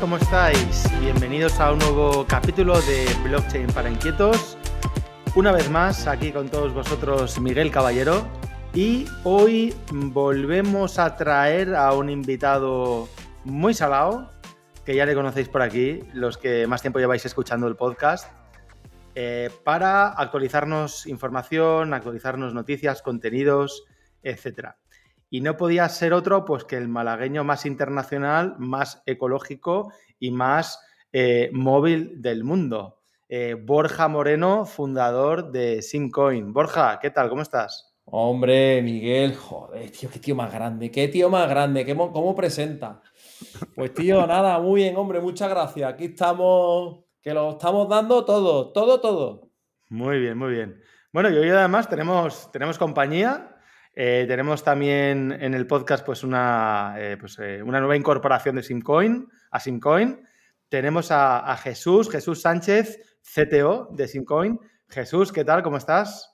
¿cómo estáis? Bienvenidos a un nuevo capítulo de Blockchain para Inquietos. Una vez más, aquí con todos vosotros Miguel Caballero. Y hoy volvemos a traer a un invitado muy salado, que ya le conocéis por aquí, los que más tiempo lleváis escuchando el podcast, eh, para actualizarnos información, actualizarnos noticias, contenidos, etc. Y no podía ser otro pues que el malagueño más internacional, más ecológico y más eh, móvil del mundo. Eh, Borja Moreno, fundador de Simcoin. Borja, ¿qué tal? ¿Cómo estás? Hombre, Miguel, joder, tío, qué tío más grande, qué tío más grande, ¿Qué, ¿cómo presenta? Pues tío, nada, muy bien, hombre, muchas gracias. Aquí estamos, que lo estamos dando todo, todo, todo. Muy bien, muy bien. Bueno, y hoy además tenemos, tenemos compañía. Eh, tenemos también en el podcast pues una, eh, pues, eh, una nueva incorporación de Simcoin, a Simcoin. Tenemos a, Jesús, Jesús Sánchez, CTO de Simcoin. Jesús, ¿qué tal? ¿Cómo estás?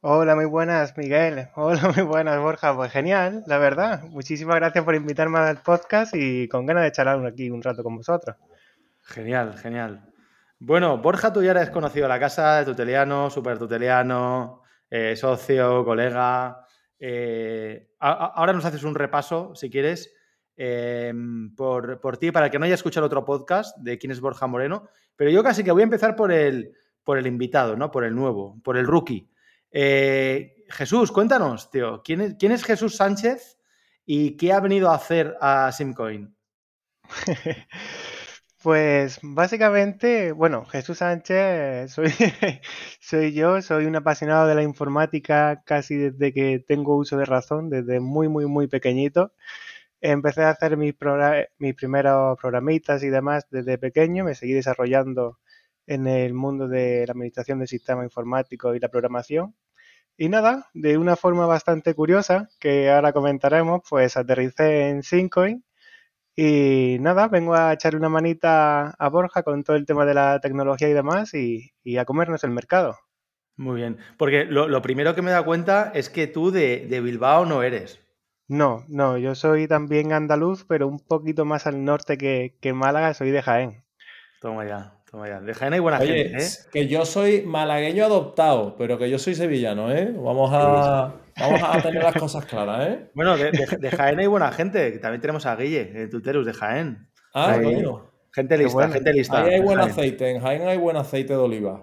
Hola, muy buenas, Miguel. Hola, muy buenas, Borja. Pues genial, la verdad. Muchísimas gracias por invitarme al podcast y con ganas de charlar aquí un rato con vosotros. Genial, genial. Bueno, Borja, tú ya eres conocido a la casa, tuteliano, super tuteliano, eh, socio, colega. Eh, ahora nos haces un repaso, si quieres, em, por, por, ti, para que no haya escuchado otro podcast de quién es Borja Moreno. Pero yo casi que voy a empezar por el, por el invitado, ¿no? Por el nuevo, por el rookie. Eh, Jesús, cuéntanos, tío, ¿quién es, ¿quién es Jesús Sánchez y qué ha venido a hacer a Simcoin? Pues básicamente, bueno, Jesús Sánchez soy, yo, soy un apasionado de la informática casi desde que tengo uso de razón, desde muy, muy, muy pequeñito. Empecé a hacer mis, mis primeros programitas y demás desde pequeño, me seguí desarrollando en el mundo de la administración del sistema informático y la programación. Y nada, de una forma bastante curiosa, que ahora comentaremos, pues aterricé en Syncoin y nada, vengo a echar una manita a Borja con todo el tema de la tecnología y demás y, a comernos el mercado. Muy bien, porque lo, primero que me da cuenta es que tú de, Bilbao no eres. No, no, yo soy también andaluz, pero un poquito más al norte que, que Málaga, soy de Jaén. Toma ya. Toma ya. De Jaén hay buena gente, ¿eh? Que yo soy malagueño adoptado, pero que yo soy sevillano, ¿eh? Vamos a, vamos a tener las cosas claras, ¿eh? Bueno, de, Jaén hay buena gente. También tenemos a Guille, en Tuterus, de Jaén. Ah, bueno. Gente lista, gente lista. Ahí hay buen aceite, en Jaén hay buen aceite de oliva.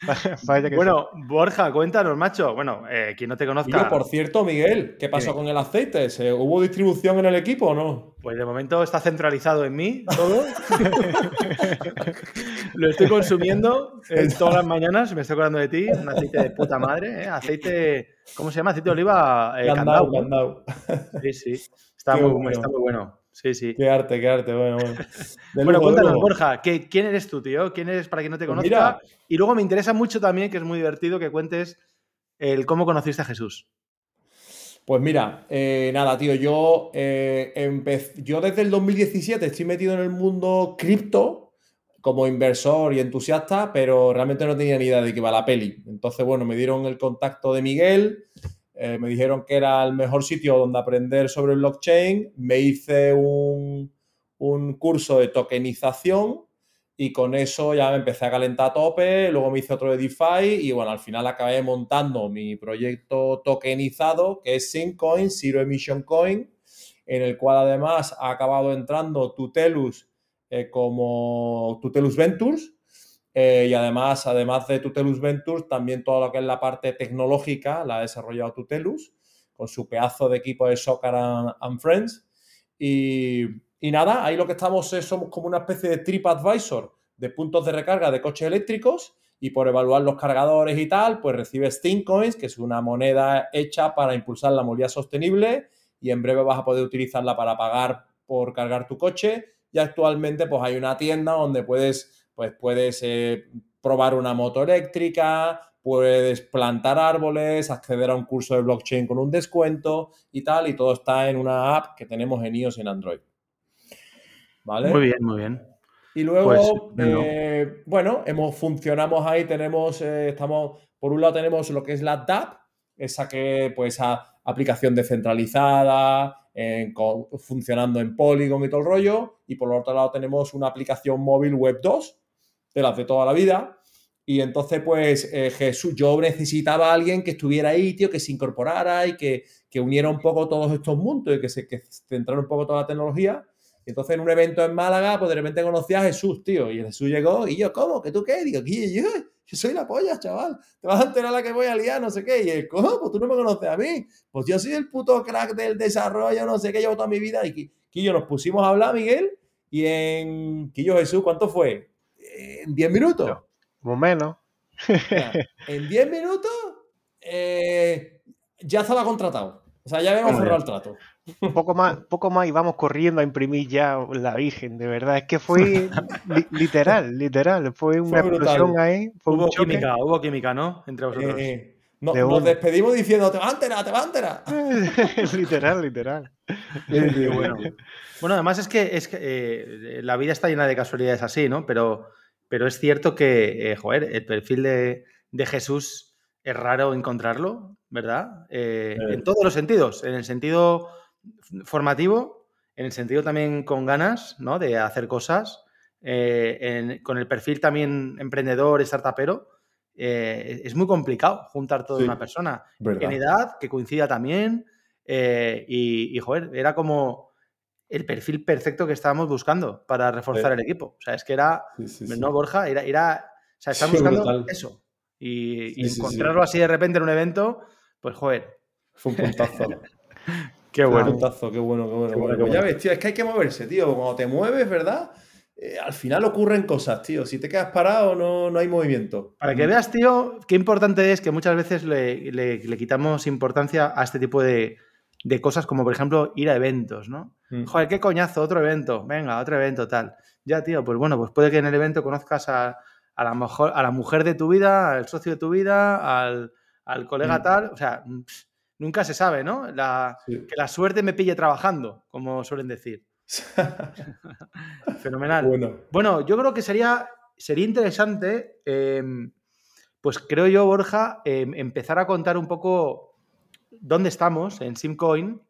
bueno, Borja, cuéntanos, macho. Bueno, eh, quien no te conozca. por cierto, Miguel, ¿qué pasó con el aceite? ¿Hubo distribución en el equipo o no? Pues de momento está centralizado en mí todo. Lo estoy consumiendo todas las mañanas, me estoy acordando de ti. Un aceite de puta madre, ¿eh? Aceite, ¿cómo se llama? Aceite de oliva. Eh, candau, Sí, sí. Está, muy, está muy bueno. Sí, sí. Qué arte, qué arte. Bueno, bueno. bueno, cuéntanos, Borja, ¿quién eres tú, tío? ¿Quién eres para quien no te pues conozca? y luego me interesa mucho también, que es muy divertido, que cuentes el cómo conociste a Jesús. Pues mira, eh, nada, tío, yo, eh, yo desde el 2017 estoy metido en el mundo cripto como inversor y entusiasta, pero realmente no tenía ni idea de qué iba la peli. Entonces, bueno, me dieron el contacto de Miguel, eh, me dijeron que era el mejor sitio donde aprender sobre blockchain, me hice un, curso de tokenización y con eso ya me empecé a calentar a tope, luego me hice otro de DeFi y bueno, al final acabé montando mi proyecto tokenizado que es Syncoin, Zero Emission Coin, en el cual además ha acabado entrando Tutelus eh, como Tutelus Ventures, eh, y además, además de Tutelus Ventures, también todo lo que es la parte tecnológica la ha desarrollado Tutelus con su pedazo de equipo de Soccer and, Friends. Y, nada, ahí lo que estamos es somos como una especie de trip advisor de puntos de recarga de coches eléctricos y por evaluar los cargadores y tal, pues recibes Steamcoins, que es una moneda hecha para impulsar la movilidad sostenible y en breve vas a poder utilizarla para pagar por cargar tu coche y actualmente pues hay una tienda donde puedes pues puedes eh, probar una moto eléctrica, puedes plantar árboles, acceder a un curso de blockchain con un descuento y tal, y todo está en una app que tenemos en iOS y en Android. ¿Vale? Muy bien, muy bien. Y luego, pues, eh, bueno, hemos, funcionamos ahí, tenemos, eh, estamos, por un lado tenemos lo que es la DAP, esa que, pues, aplicación descentralizada, funcionando en Polygon y todo el rollo. y por otro lado tenemos una aplicación móvil web 2, de las de toda la vida. Y entonces, pues, eh, Jesús, yo necesitaba a alguien que estuviera ahí, tío, que se incorporara y que, que uniera un poco todos estos mundos y que se que centrara un poco toda la tecnología. Entonces, en un evento en Málaga, pues de repente conocí a Jesús, tío. Y Jesús llegó y yo, ¿cómo? ¿Que tú qué? Digo. Yo, yo soy la polla, chaval. Te vas a enterar la que voy a liar, no sé qué. Y él, ¿cómo? Pues tú no me conoces a mí. Pues yo soy el puto crack del desarrollo, no sé qué, llevo toda mi vida. Y Quillo nos pusimos a hablar, Miguel. Y en Quillo Jesús, ¿cuánto fue? En 10 minutos. Más o menos. en 10 minutos eh, ya estaba contratado. O sea, ya habíamos cerrado el trato. Un poco más, poco más y vamos corriendo a imprimir ya la Virgen, de verdad. Es que fue literal, literal. Fue una explosión ahí. hubo química, hubo química, ¿no? Entre vosotros. Eh, nos despedimos diciendo, te va a enterar, te va a enterar. literal, literal. bueno. bueno, además es que, es que eh, la vida está llena de casualidades así, ¿no? Pero, pero es cierto que, joder, el perfil de, de Jesús es raro encontrarlo, ¿verdad? Eh, en todos los sentidos, en el sentido formativo, en el sentido también con ganas, ¿no? De hacer cosas, eh, con el perfil también emprendedor, startupero, eh, es muy complicado juntar toda una persona en edad, que coincida también, y, joder, era como el perfil perfecto que estábamos buscando para reforzar el equipo. O sea, es que era, no Borja, era, era o sea, estábamos buscando eso. Y, encontrarlo así de repente en un evento, pues joder. Fue un puntazo. qué bueno. Un puntazo, qué bueno, qué bueno. bueno. Ya ves, tío, es que hay que moverse, tío. Cuando te mueves, ¿verdad? Eh, al final ocurren cosas, tío. Si te quedas parado, no, no hay movimiento. Para que veas, tío, qué importante es que muchas veces le, quitamos importancia a este tipo de, cosas, como por ejemplo ir a eventos, ¿no? Mm. Joder, qué coñazo, otro evento, venga, otro evento, tal. Ya, tío, pues bueno, pues puede que en el evento conozcas a, a la, mejor, a la mujer de tu vida, al socio de tu vida, al, colega mm. tal. O sea, nunca se sabe, ¿no? Que la suerte me pille trabajando, como suelen decir. Fenomenal. Bueno. yo creo que sería, sería interesante, em, pues creo yo, Borja, em, empezar a contar un poco dónde estamos en Simcoin, mm.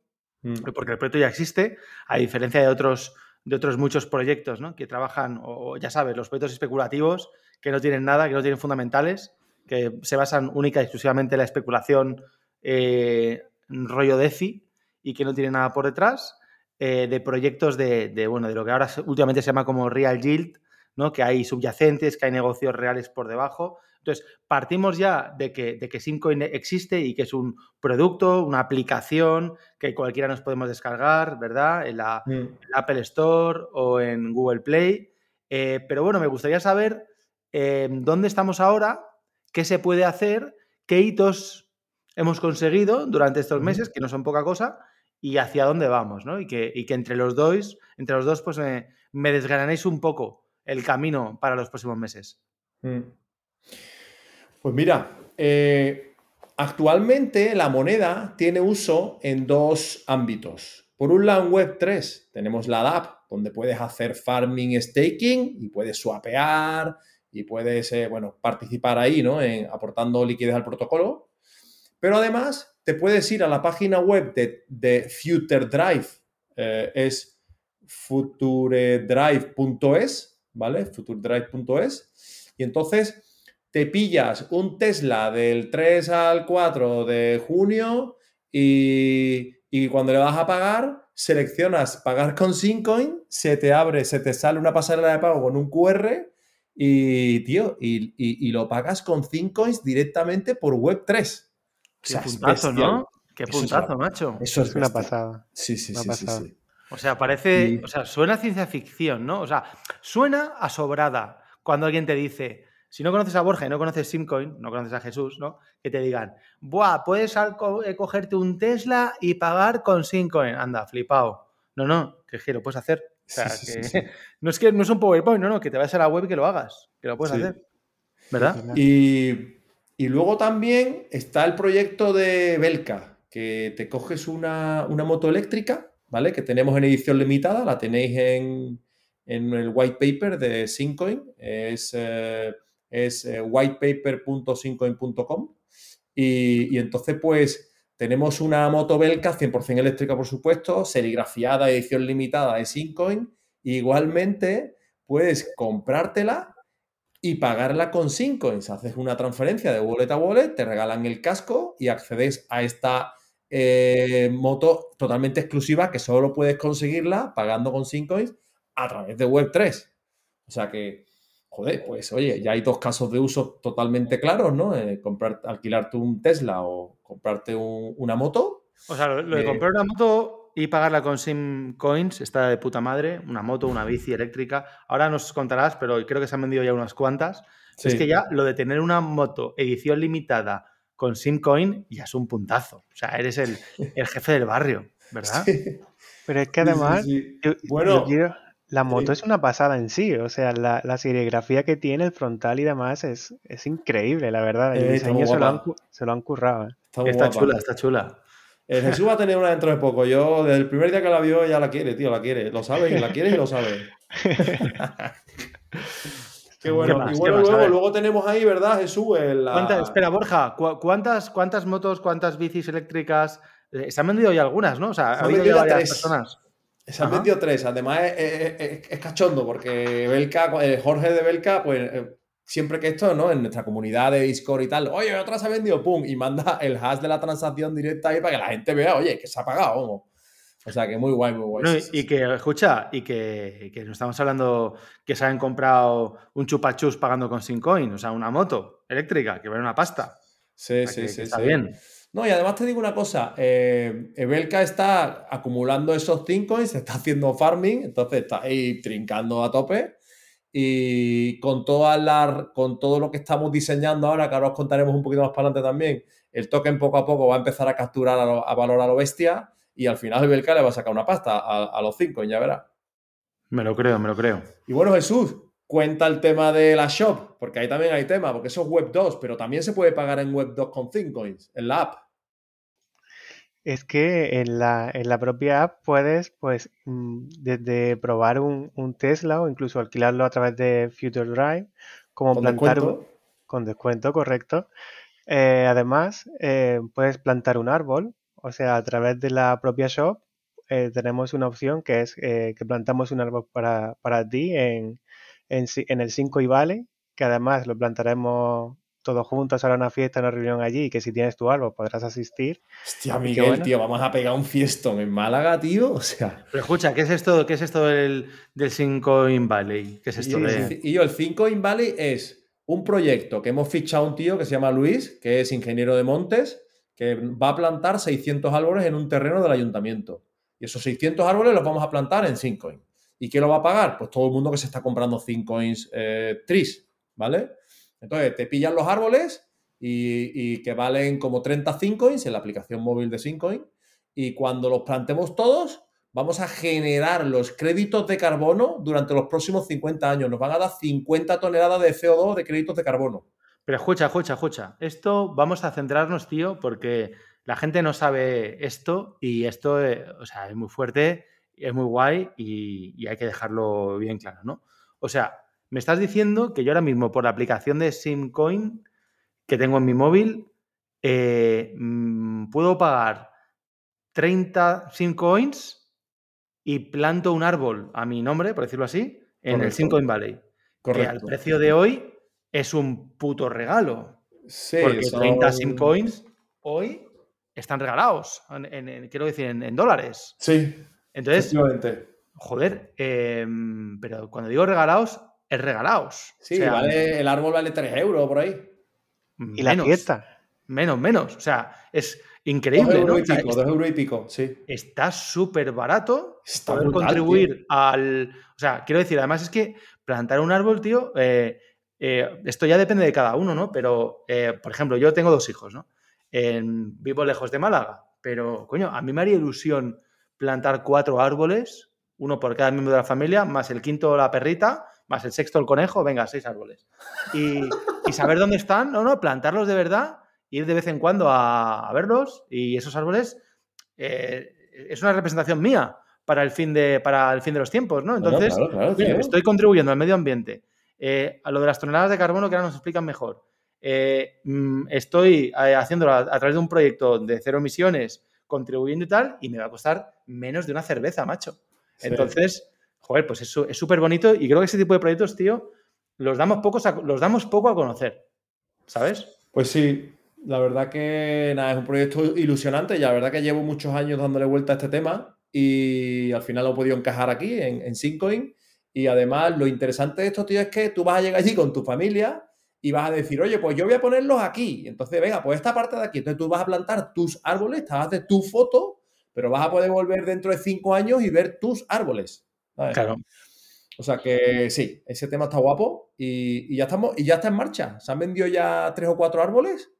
Porque el proyecto ya existe, a diferencia de otros, de otros muchos proyectos ¿no? que trabajan, ya sabes, los proyectos especulativos que no tienen nada, que no tienen fundamentales, que se basan única y exclusivamente en la especulación eh, rollo DeFi y que no tienen nada por detrás, eh, de proyectos de, bueno, de lo que ahora últimamente se llama como Real Yield, ¿no? que hay subyacentes, que hay negocios reales por debajo. Entonces, partimos ya de que, de que Simcoin existe y que es un producto, una aplicación que cualquiera nos podemos descargar, ¿verdad? En la, mm. Apple Store o en Google Play. Eh, pero bueno, me gustaría saber Em, dónde estamos ahora, qué se puede hacer, qué hitos hemos conseguido durante estos meses, que no son poca cosa, y hacia dónde vamos, ¿no? Y que, que entre los dos, entre los dos, pues me, desgrananéis un poco el camino para los próximos meses. Mm. Pues mira, eh, actualmente la moneda tiene uso en dos ámbitos. Por un lado, en Web3 tenemos la DApp, donde puedes hacer farming, staking y puedes swapear y puedes, eh, bueno, participar ahí, ¿no? En, aportando liquidez al protocolo. Pero además te puedes ir a la página web de, de Future Drive, eh, es futuredrive.es, ¿vale? futuredrive.es. Y entonces te pillas un Tesla del 3 al 4 de junio y, y cuando le vas a pagar, seleccionas pagar con Syncoin, se te abre, se te sale una pasarela de pago con un QR y, tío, y, lo pagas con 5 coins directamente por Web3. Qué puntazo, ¿no? Qué puntazo, macho. Eso es una pasada. Sí, sí, sí, sí, O sea, parece. O sea, suena ciencia ficción, ¿no? O sea, suena a sobrada cuando alguien te dice. Si no conoces a Borja y no conoces Simcoin, no conoces a Jesús, ¿no? Que te digan, ¡buah! Puedes eh, cogerte un Tesla y pagar con Simcoin. Anda, flipado. No, no, que lo puedes hacer. O sea, que no es que no es un PowerPoint, no, no, que te vayas a la web y que lo hagas, que lo puedes hacer. ¿Verdad? Y, luego también está el proyecto de Belka, que te coges una, moto eléctrica, ¿vale? Que tenemos en edición limitada, la tenéis en, el white paper de Syncoin, es, eh, es eh, whitepaper.syncoin.com. Y, entonces, pues, tenemos una moto Belka 100% eléctrica, por supuesto, serigrafiada, edición limitada de Syncoin Igualmente, puedes comprártela y pagarla con Syncoins. Haces una transferencia de wallet a wallet, te regalan el casco y accedes a esta eh, moto totalmente exclusiva que solo puedes conseguirla pagando con Syncoins a través de Web3. O sea que, joder, pues oye, ya hay dos casos de uso totalmente claros, ¿no? Eh, comprar, alquilarte un Tesla o comprarte una moto. O sea, lo, de eh, comprar una moto y pagarla con Sim Coins está de puta madre. Una moto, una bici eléctrica. Ahora nos contarás, pero creo que se han vendido ya unas cuantas. Es que ya lo de tener una moto edición limitada con Simcoin ya es un puntazo. O sea, eres el, jefe del barrio, ¿verdad? Pero es que además, bueno, la moto es una pasada en sí. O sea, la, la, serigrafía que tiene, el frontal y demás, es, es increíble, la verdad. El eh, diseño se lo, han, currado. ¿eh? Está, chula, está chula. Eh, Jesús va a tener una dentro de poco. Yo, desde el primer día que la vio, ya la quiere, tío, la quiere. Lo sabe, la quiere y lo sabe. Qué bueno. y bueno, luego, luego, tenemos ahí, ¿verdad, Jesús? espera, Borja, ¿cuántas, ¿cuántas motos, cuántas bicis eléctricas? Eh, se han vendido ya algunas, ¿no? O sea, ha habido ya varias personas. Se han vendido tres. Además, es, cachondo porque Belka, eh, Jorge de Belka, pues eh, siempre que esto, ¿no? En nuestra comunidad de Discord y tal, oye, otra se ha vendido, pum, y manda el hash de la transacción directa ahí para que la gente vea, oye, que se ha pagado, o sea que muy guay, muy guay. y, que, escucha, y que, que, nos estamos hablando que se han comprado un chupachus pagando con Sincoin, o sea, una moto eléctrica que vale una pasta. Sí, sí, sí. Está bien. No, y además te digo una cosa, eh, Ebelka está acumulando esos Coins, está haciendo farming, entonces está ahí trincando a tope. Y con, todas las, con todo lo que estamos diseñando ahora, que ahora os contaremos un poquito más para adelante también, el token poco a poco va a empezar a capturar a, a valor a lo bestia y al final Belka le va a sacar una pasta a, los cinco, ya verá. Me lo creo, me lo creo. Y bueno, Jesús, cuenta el tema de la shop, porque ahí también hay tema, porque eso es Web 2, pero también se puede pagar en Web 2 con Coins, en la app. Es que en la, en la propia app puedes, pues, mm, desde probar un, Tesla o incluso alquilarlo a través de Future Drive, como plantar Un, con descuento, correcto. Eh, además, eh, puedes plantar un árbol o sea, a través de la propia shop eh, tenemos una opción que es que plantamos un árbol para, ti en, en, el 5 y Vale, que además lo plantaremos todos juntos a una fiesta, una reunión allí, y que si tienes tu árbol podrás asistir. Hostia, Miguel, tío, vamos a pegar un fiestón en Málaga, tío. O sea. Pero escucha, ¿qué es esto, qué es esto del, del 5 in Valley? ¿Qué es esto y, y yo, el 5 in Valley es un proyecto que hemos fichado a un tío que se llama Luis, que es ingeniero de montes, que va a plantar 600 árboles en un terreno del ayuntamiento. Y esos 600 árboles los vamos a plantar en 5 ¿Y quién lo va a pagar? Pues todo el mundo que se está comprando 5 coins eh, tris, ¿vale? Entonces, te pillan los árboles y, que valen como 30 coins en la aplicación móvil de 5 Y cuando los plantemos todos, vamos a generar los créditos de carbono durante los próximos 50 años. Nos van a dar 50 toneladas de CO2 de créditos de carbono. Pero escucha, escucha, escucha. Esto vamos a centrarnos, tío, porque la gente no sabe esto y esto, eh, o sea, es muy fuerte, es muy guay y, hay que dejarlo bien claro, ¿no? O sea, me estás diciendo que yo ahora mismo por la aplicación de SimCoin que tengo en mi móvil, eh, mm, puedo pagar 30 SimCoins y planto un árbol a mi nombre, por decirlo así, en el SimCoin Valley. Correcto. Que al precio de hoy es un puto regalo. Sí, porque 30 sim coins hoy están regalados, quiero decir, en, dólares. Sí. Entonces, joder, em, pero cuando digo regalados, es regalados. Sí, vale, el árbol vale 3 euros por ahí. Y la fiesta. Menos, menos. O sea, es increíble. 2 euros y pico, dos euros y pico, sí. Está súper barato está poder contribuir al. O sea, quiero decir, además es que plantar un árbol, tío, eh, eh, esto ya depende de cada uno, ¿no? Pero, eh, por ejemplo, yo tengo dos hijos, ¿no? vivo lejos de Málaga, pero, coño, a mí me haría ilusión plantar cuatro árboles, uno por cada miembro de la familia, más el quinto la perrita, más el sexto el conejo, venga, seis árboles. Y, saber dónde están, no, no, plantarlos de verdad, ir de vez en cuando a, verlos y esos árboles eh, es una representación mía para el fin de, para el fin de los tiempos, ¿no? Entonces, estoy contribuyendo al medio ambiente eh, a lo de las toneladas de carbono que ahora nos explican mejor. Eh, mm, estoy haciéndolo a, través de un proyecto de cero emisiones, contribuyendo y tal, y me va a costar menos de una cerveza, macho. Entonces, joder, pues eso es súper bonito y creo que ese tipo de proyectos, tío, los damos, pocos los damos poco a conocer, ¿sabes? Pues sí, la verdad que nada, es un proyecto ilusionante y la verdad que llevo muchos años dándole vuelta a este tema y al final lo he podido encajar aquí en, en Syncoin. Y además lo interesante de esto, tío, es que tú vas a llegar allí con tu familia y vas a decir, oye, pues yo voy a ponerlos aquí. Entonces, venga, pues esta parte de aquí. Entonces tú vas a plantar tus árboles, te vas a hacer tu foto, pero vas a poder volver dentro de cinco años y ver tus árboles. Claro. O sea que sí, ese tema está guapo y, ya estamos, y ya está en marcha. Se han vendido ya tres o cuatro árboles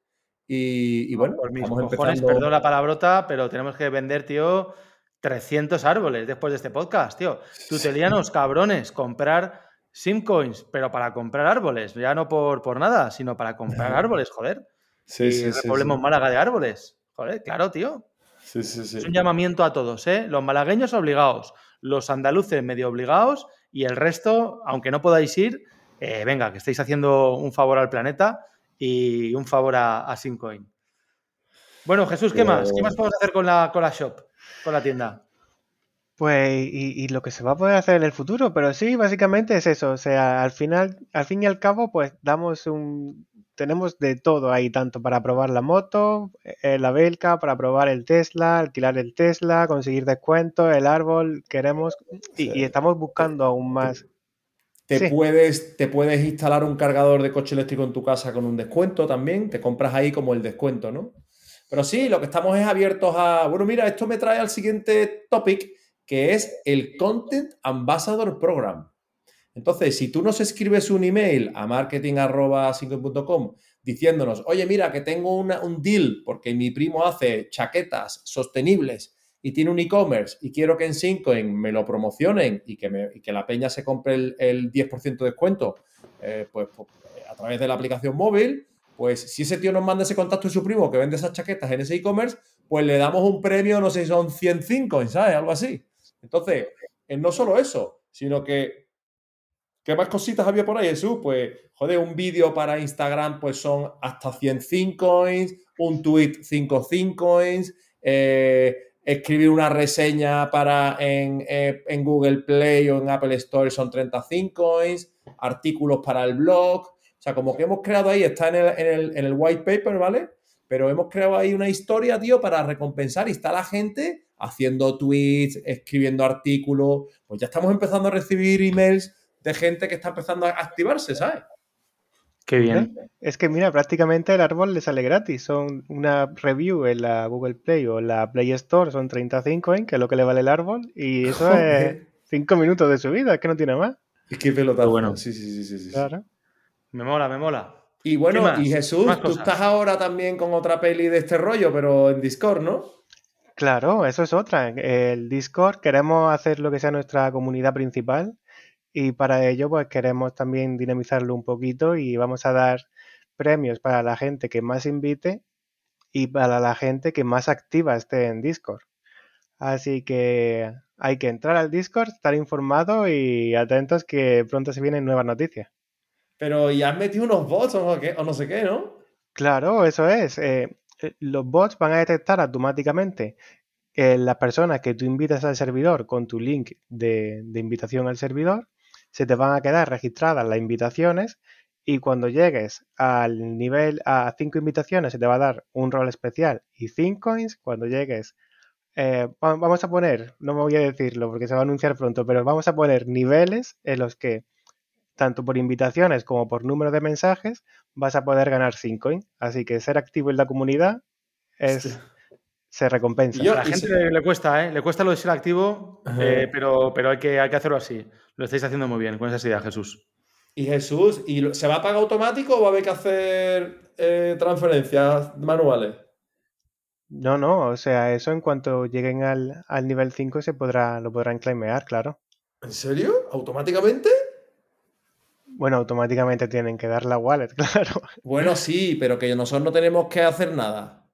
y, bueno, por mis cojones, perdón la palabrota, pero tenemos que vender, tío, 300 árboles después de este podcast, tío. Tutelianos, cabrones, comprar simcoins, pero para comprar árboles, ya no por, por nada, sino para comprar árboles, joder. Sí, y sí, sí, Málaga de árboles. Joder, claro, tío. Sí, sí, sí. Es un llamamiento a todos, ¿eh? Los malagueños obligados, los andaluces medio obligados y el resto, aunque no podáis ir, eh, venga, que estáis haciendo un favor al planeta y un favor a, a Bueno, Jesús, ¿qué más? ¿Qué más podemos hacer con la, con la shop, con la tienda? Pues, y, lo que se va a poder hacer en el futuro, pero sí, básicamente es eso. O sea, al final, al fin y al cabo, pues damos un. Tenemos de todo ahí, tanto para probar la moto, eh, la Belka, para probar el Tesla, alquilar el Tesla, conseguir descuentos, el árbol, queremos. Y, estamos buscando aún más. Te, puedes, te puedes instalar un cargador de coche eléctrico en tu casa con un descuento también. Te compras ahí como el descuento, ¿no? Pero sí, lo que estamos es abiertos a. Bueno, mira, esto me trae al siguiente topic que es el Content Ambassador Program. Entonces, si tú nos escribes un email a marketing.com diciéndonos, oye, mira, que tengo un deal porque mi primo hace chaquetas sostenibles y tiene un e-commerce y quiero que en Syncoin me lo promocionen y que, me, que la peña se compre el, 10% de descuento eh, pues, pues, a través de la aplicación móvil, pues si ese tío nos manda ese contacto de su primo que vende esas chaquetas en ese e-commerce, pues le damos un premio, no sé si son 105, ¿sabes? Algo así. Entonces, eh, no solo eso, sino que, ¿qué más cositas había por ahí, Jesús? Pues, joder, un vídeo para Instagram, pues son hasta 105 coins, un tweet 5 coins, eh, escribir una reseña para eh, en, Google Play o en Apple Store son 35 coins, artículos para el blog. O sea, como que hemos creado ahí, está en el, en el, en el white paper, ¿vale? Pero hemos creado ahí una historia, tío, para recompensar y está la gente haciendo tweets, escribiendo artículos, pues ya estamos empezando a recibir emails de gente que está empezando a activarse, ¿sabes? Qué bien. Es que mira, prácticamente el árbol le sale gratis. Son una review en la Google Play o la Play Store, son 35 en, que es lo que le vale el árbol, y eso es 5 minutos de su vida, es que no tiene más. Es que pelota bueno. Sí, sí, sí, sí, Claro. Me mola, me mola. Y bueno, y Jesús, tú estás ahora también con otra peli de este rollo, pero en Discord, ¿no? Claro, eso es otra. El Discord queremos hacer lo que sea nuestra comunidad principal y para ello pues queremos también dinamizarlo un poquito y vamos a dar premios para la gente que más invite y para la gente que más activa esté en Discord. Así que hay que entrar al Discord, estar informado y atentos que pronto se vienen nuevas noticias. Pero ya has metido unos bots o, no sé qué, ¿no? Claro, eso es. Eh, eh, los bots van a detectar automáticamente las personas que tú invitas al servidor con tu link de, invitación al servidor, se te van a quedar registradas las invitaciones y cuando llegues al nivel a 5 invitaciones se te va a dar un rol especial y 5 coins. Cuando llegues, eh, vamos a poner, no me voy a decirlo porque se va a anunciar pronto, pero vamos a poner niveles en los que tanto por invitaciones como por número de mensajes, vas a poder ganar 5 Así que ser activo en la comunidad es, se recompensa. a la gente le, cuesta, ¿eh? Le cuesta lo de ser activo, eh, pero, pero hay, que, hay que hacerlo así. Lo estáis haciendo muy bien con esa idea, Jesús. Y Jesús, ¿y se va a pagar automático o va a haber que hacer eh, transferencias manuales? No, no, o sea, eso en cuanto lleguen al, al nivel 5 se podrá, lo podrán claimear, claro. ¿En serio? ¿Automáticamente? Bueno, automáticamente tienen que dar la wallet, claro. Bueno, sí, pero que nosotros no tenemos que hacer nada.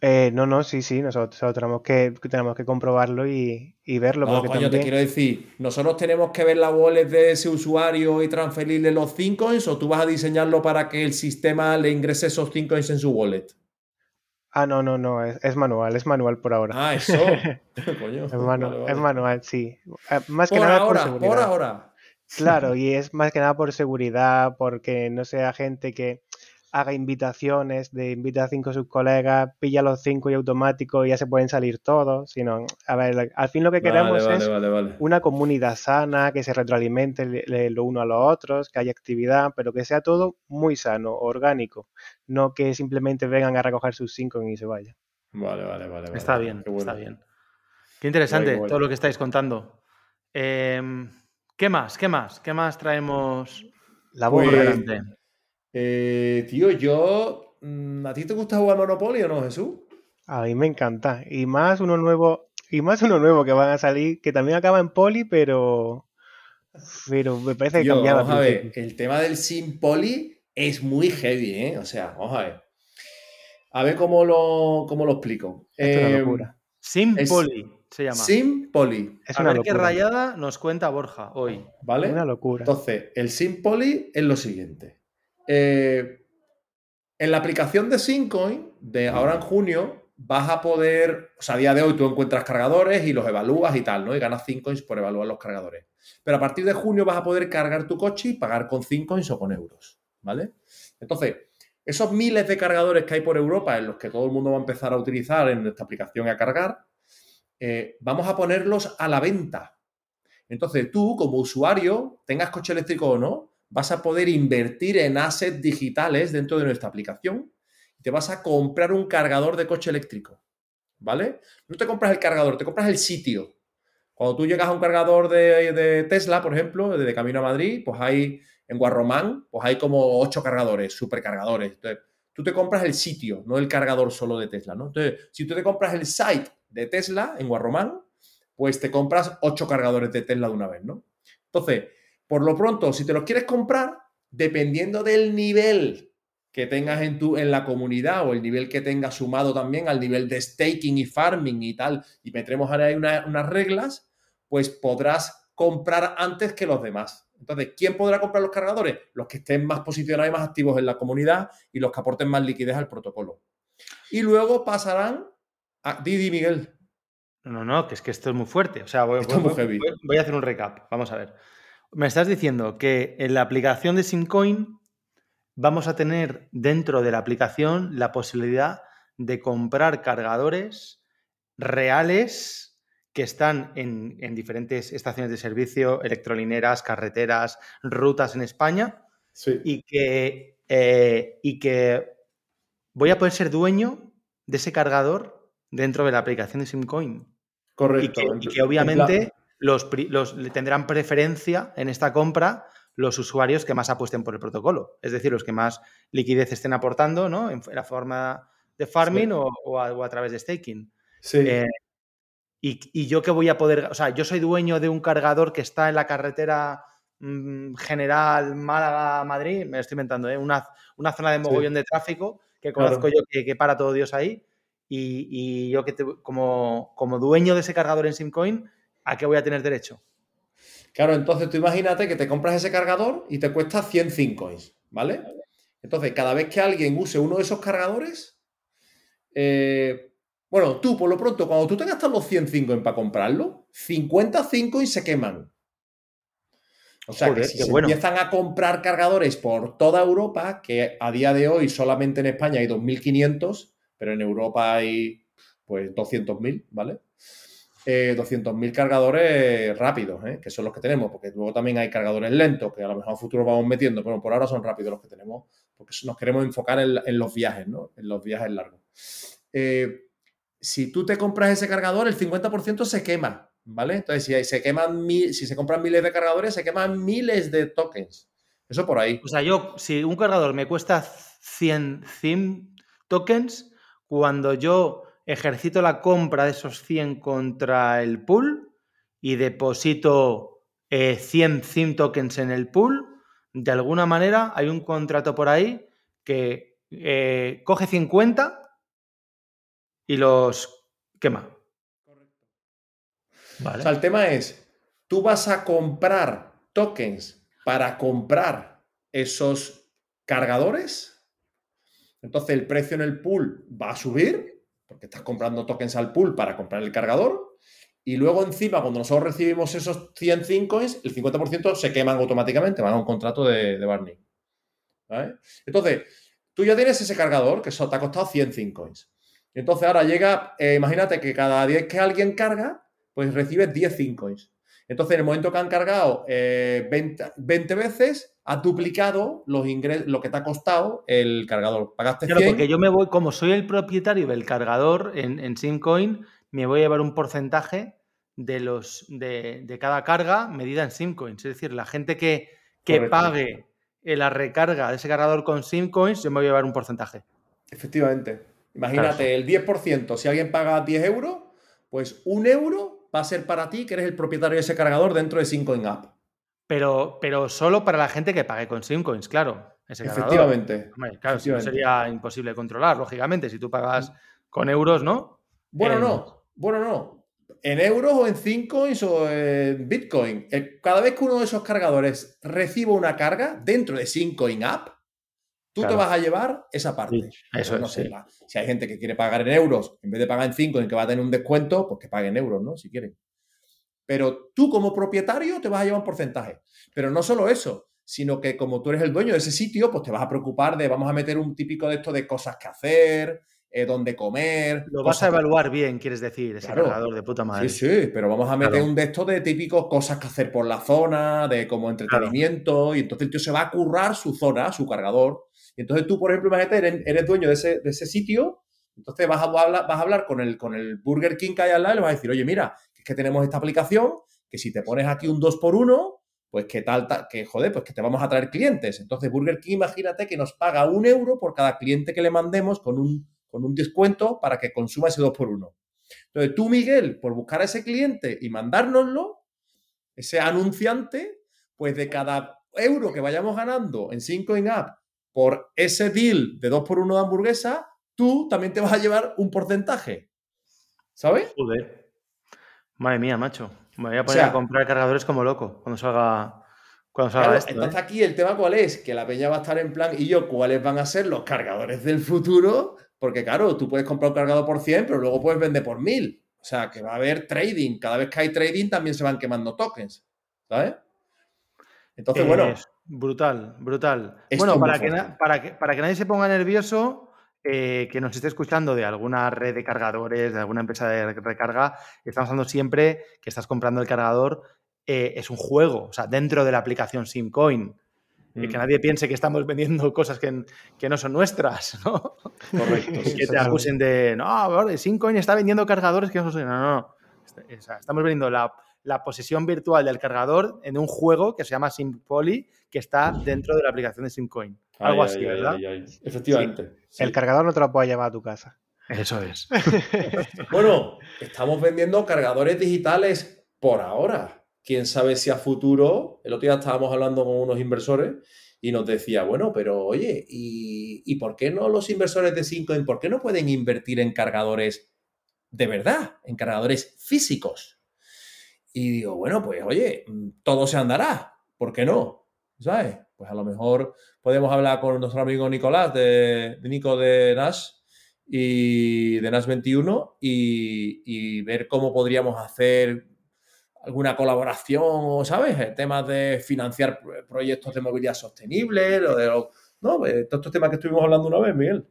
Eh, no, no, sí, sí, nosotros, tenemos, que, tenemos que comprobarlo y, verlo. No, coño, te quiero decir, nosotros tenemos que ver la wallet de ese usuario y transferirle los 5 coins o tú vas a diseñarlo para que el sistema le ingrese esos 5 coins en su wallet. Ah, no, no, no, es, manual, es manual por ahora. Ah, eso. es, manual, sí. Eh, más que nada por seguridad. Por ahora. Claro, y es más que nada por seguridad, porque no sea gente que haga invitaciones, de invita a cinco sus colegas, pilla los cinco y automático y ya se pueden salir todos, sino, a ver, al fin lo que queremos es una comunidad sana, que se retroalimente lo uno a los otros, que haya actividad, pero que sea todo muy sano, orgánico, no que simplemente vengan a recoger sus cinco y se vayan. Vale, vale, vale. Está bien, está bien. Qué interesante todo lo que estáis contando. Em, ¿Qué más? ¿Qué más? ¿Qué más traemos? La voz pues, eh, tío, yo. Mm, ¿A ti te gusta jugar Monopoly o no, Jesús? A mí me encanta. Y más uno nuevo. Y más uno nuevo que van a salir, que también acaba en Poli, pero. Pero me parece que cambiaba. Vamos a ver, el tema del Sim Poli es muy heavy, ¿eh? O sea, vamos a ver. A ver cómo lo, cómo lo explico. es una em, locura. Sim Poli se llama. Sim Poli. Es a ver qué rayada nos cuenta Borja hoy. ¿Vale? Una locura. Entonces, el Sim Poli es lo siguiente. Eh, en la aplicación de Syncoin, de ahora en junio, vas a poder, o sea, a día de hoy tú encuentras cargadores y los evalúas y tal, ¿no? Y ganas 5 coins por evaluar los cargadores. Pero a partir de junio vas a poder cargar tu coche y pagar con 5 coins o con euros, ¿vale? Entonces, esos miles de cargadores que hay por Europa en los que todo el mundo va a empezar a utilizar en esta aplicación y a cargar, eh, vamos a ponerlos a la venta. Entonces, tú, como usuario, tengas coche eléctrico o no, vas a poder invertir en assets digitales dentro de nuestra aplicación y te vas a comprar un cargador de coche eléctrico, ¿vale? No te compras el cargador, te compras el sitio. Cuando tú llegas a un cargador de, Tesla, por ejemplo, de camino a Madrid, pues hay en Guarromán, pues hay como ocho cargadores, supercargadores. Entonces, tú te compras el sitio, no el cargador solo de Tesla, ¿no? Entonces, si tú te compras el site de Tesla en Guarromán, pues te compras ocho cargadores de Tesla de una vez, ¿no? Entonces, por lo pronto, si te los quieres comprar, dependiendo del nivel que tengas en, tu, en la comunidad o el nivel que tengas sumado también al nivel de staking y farming y tal, y metremos ahí unas reglas, pues podrás comprar antes que los demás. Entonces, ¿quién podrá comprar los cargadores? Los que estén más posicionados y más activos en la comunidad y los que aporten más liquidez al protocolo. Y luego pasarán a Didi Miguel. No, no, no, que es que esto es muy fuerte. O sea, voy, voy a hacer un recap. Vamos a ver. Me estás diciendo que en la aplicación de Simcoin vamos a tener dentro de la aplicación la posibilidad de comprar cargadores reales que están en, diferentes estaciones de servicio, electrolineras, carreteras, rutas en España, y, que, eh, y que voy a poder ser dueño de ese cargador dentro de la aplicación de Simcoin. Correcto. Y que, obviamente los, tendrán preferencia en esta compra los usuarios que más apuesten por el protocolo, es decir, los que más liquidez estén aportando, ¿no? En, la forma de farming o, a, través de staking. Sí. Eh, y, yo que voy a poder, o sea, yo soy dueño de un cargador que está en la carretera mm, general Málaga-Madrid, me estoy inventando, ¿eh? una, una, zona de mogollón de tráfico que conozco yo que, para todo Dios ahí. Y, yo que como, como dueño de ese cargador en Simcoin, ¿a qué voy a tener derecho? Claro, entonces tú imagínate que te compras ese cargador y te cuesta 100 coins, ¿vale? Entonces, cada vez que alguien use uno de esos cargadores, eh, bueno, tú por lo pronto, cuando tú te gastas los 100 coins para comprarlo, 50 coins se queman. O sea, que si empiezan a comprar cargadores por toda Europa, que a día de hoy solamente en España hay 2.500, pero en Europa hay pues 200.000, ¿vale? eh, 200.000 cargadores rápidos, ¿eh? que son los que tenemos, porque luego también hay cargadores lentos, que a lo mejor a futuro vamos metiendo, pero por ahora son rápidos los que tenemos, porque nos queremos enfocar en, los viajes, ¿no? En los viajes largos. Eh, si tú te compras ese cargador, el 50% se quema, ¿vale? Entonces, si se queman mil, si se compran miles de cargadores, se queman miles de tokens. Eso por ahí. O sea, yo, si un cargador me cuesta 100, 100 tokens, cuando yo ejercito la compra de esos 100 contra el pool y deposito 100 eh, tokens en el pool, de alguna manera hay un contrato por ahí que eh, coge 50 y los quema. Correcto. O sea, el tema es, tú vas a comprar tokens para comprar esos cargadores Entonces el precio en el pool va a subir, porque estás comprando tokens al pool para comprar el cargador. Y luego encima, cuando nosotros recibimos esos 100 coins, el 50% se queman automáticamente, van a un contrato de, de Barney. Entonces, tú ya tienes ese cargador que te ha costado 100 coins. Entonces ahora llega, eh, imagínate que cada 10 que alguien carga, pues recibes 10 coins. Entonces, en el momento que han cargado 20, eh, veces, has duplicado los ingresos, lo que te ha costado el cargador. Pagaste claro, porque yo me voy, como soy el propietario del cargador en, en Simcoin, me voy a llevar un porcentaje de los de, cada carga medida en Simcoins. Es decir, la gente que, que pague la recarga de ese cargador con Simcoins, yo me voy a llevar un porcentaje. Efectivamente. Imagínate, el 10%, si alguien paga 10 euros, pues un euro va a ser para ti, que eres el propietario de ese cargador dentro de Simcoin App. Pero, pero solo para la gente que pague con Simcoins, claro. Efectivamente. claro, sería imposible controlar, lógicamente, si tú pagas con euros, ¿no? Bueno, no. Bueno, no en euros o en Cincoins o en Bitcoin. Cada vez que uno de esos cargadores reciba una carga dentro de Cincoin App, tú te vas a llevar esa parte. eso no sé, Si hay gente que quiere pagar en euros, en vez de pagar en Cincoin, que va a tener un descuento, pues que pague en euros, ¿no? Si quieren. Pero tú como propietario te vas a llevar un porcentaje. Pero no solo eso, sino que como tú eres el dueño de ese sitio, pues te vas a preocupar de, vamos a meter un típico de esto de cosas que hacer, eh, dónde comer. Lo vas a evaluar bien, quieres decir, ese cargador de puta madre. Sí, sí, pero vamos a meter un de estos de típicos cosas que hacer por la zona, de como entretenimiento, y entonces el tío se va a currar su zona, su cargador. Entonces tú, por ejemplo, imagínate, eres, dueño de ese, de ese sitio, entonces vas a, vas a hablar con el, con el Burger King que hay al lado y le vas a decir, oye, mira, es que tenemos esta aplicación, que si te pones aquí un 2x1, pues que tal, que joder, pues que te vamos a traer clientes. Entonces Burger King, imagínate que nos paga un euro por cada cliente que le mandemos con un con un descuento para que consuma ese 2x1. Entonces tú, Miguel, por buscar a ese cliente y mandárnoslo, ese anunciante, pues de cada euro que vayamos ganando en 5 in app por ese deal de 2x1 de hamburguesa, tú también te vas a llevar un porcentaje. ¿Sabes? Joder. Madre mía, macho. Me voy a poner a comprar cargadores como loco cuando salga, cuando salga esto. Entonces ¿eh? aquí el tema cuál es, que la peña va a estar en plan, y yo, ¿cuáles van a ser los cargadores del futuro? Porque claro, tú puedes comprar un cargador por 100, pero luego puedes vender por 1000. O sea, que va a haber trading. Cada vez que hay trading también se van quemando tokens. ¿Sabes? Entonces, bueno. Brutal, brutal. Bueno, para que, para, que, para que nadie se ponga nervioso, eh, que nos esté escuchando de alguna red de cargadores, de alguna empresa de recarga, estamos hablando siempre que estás comprando el cargador, eh, es un juego, o sea, dentro de la aplicación SimCoin. Y que mm. nadie piense que estamos vendiendo cosas que, que no son nuestras, ¿no? Correcto. que te acusen de, no, Simcoin está vendiendo cargadores que no son... No, no, estamos vendiendo la, la, posesión virtual del cargador en un juego que se llama Simpoly, que está dentro de la aplicación de Simcoin. Algo así, ¿verdad? Efectivamente. El cargador no te lo puedes llevar a tu casa. Eso es. bueno, estamos vendiendo cargadores digitales por ahora quién sabe si a futuro, el otro día estábamos hablando con unos inversores y nos decía, bueno, pero oye, ¿y, por qué no los inversores de Cincoin, por qué no pueden invertir en cargadores de verdad, en cargadores físicos? Y digo, bueno, pues oye, todo se andará, ¿por qué no? ¿Sabes? Pues a lo mejor podemos hablar con nuestro amigo Nicolás, de, Nico de Nash, y de Nash 21 y, y, ver cómo podríamos hacer alguna colaboración o, ¿sabes? Temas de financiar proyectos de movilidad sostenible, lo de ¿no? Pues, todos estos temas que estuvimos hablando una vez, Miguel.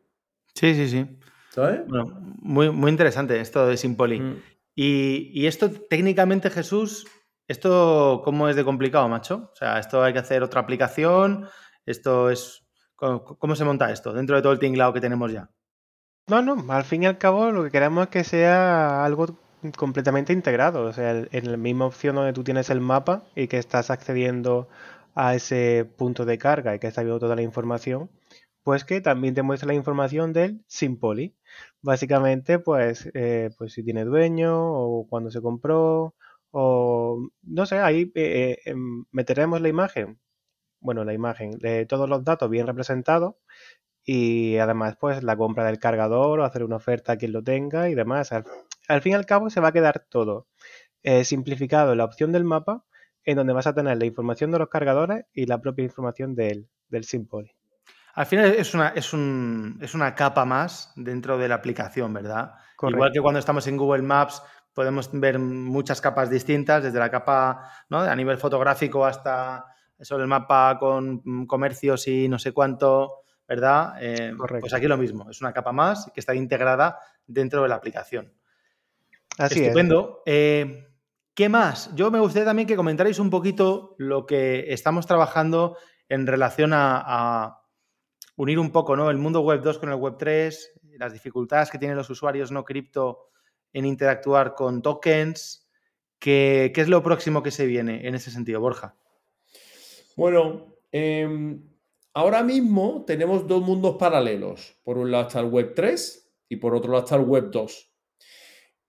Sí, sí, sí. ¿Sabes? Bueno, muy, muy interesante esto de Simpoli. Mm. Y, esto técnicamente, Jesús, ¿esto cómo es de complicado, macho? O sea, esto hay que hacer otra aplicación, esto es... ¿Cómo, se monta esto dentro de todo el tinglado que tenemos ya? No, no, al fin y al cabo lo que queremos es que sea algo completamente integrado. O sea, en la misma opción donde tú tienes el mapa y que estás accediendo a ese punto de carga y que está viendo toda la información, pues que también te muestra la información del Simpoli. Básicamente, pues, eh, pues si tiene dueño o cuando se compró o no sé, ahí eh, eh, em, meteremos la imagen, bueno, la imagen de todos los datos bien representados y además pues la compra del cargador o hacer una oferta a quien lo tenga y demás al fin y al cabo se va a quedar todo eh, simplificado en la opción del mapa, en donde vas a tener la información de los cargadores y la propia información del, del Simpoli. Al final es una, es, una capa más dentro de la aplicación, ¿verdad? Igual que cuando estamos en Google Maps podemos ver muchas capas distintas, desde la capa ¿no? a nivel fotográfico hasta sobre el mapa con comercios y no sé cuánto, ¿verdad? Eh, pues aquí lo mismo, es una capa más que está integrada dentro de la aplicación. Así Estupendo. Eh, ¿Qué más? Yo me gustaría también que comentarais un poquito lo que estamos trabajando en relación a, unir un poco ¿no? el mundo web 2 con el web 3, las dificultades que tienen los usuarios no cripto en interactuar con tokens. ¿Qué, es lo próximo que se viene en ese sentido, Borja? Bueno, em, ahora mismo tenemos dos mundos paralelos. Por un lado está el web 3 y por otro lado está el web 2.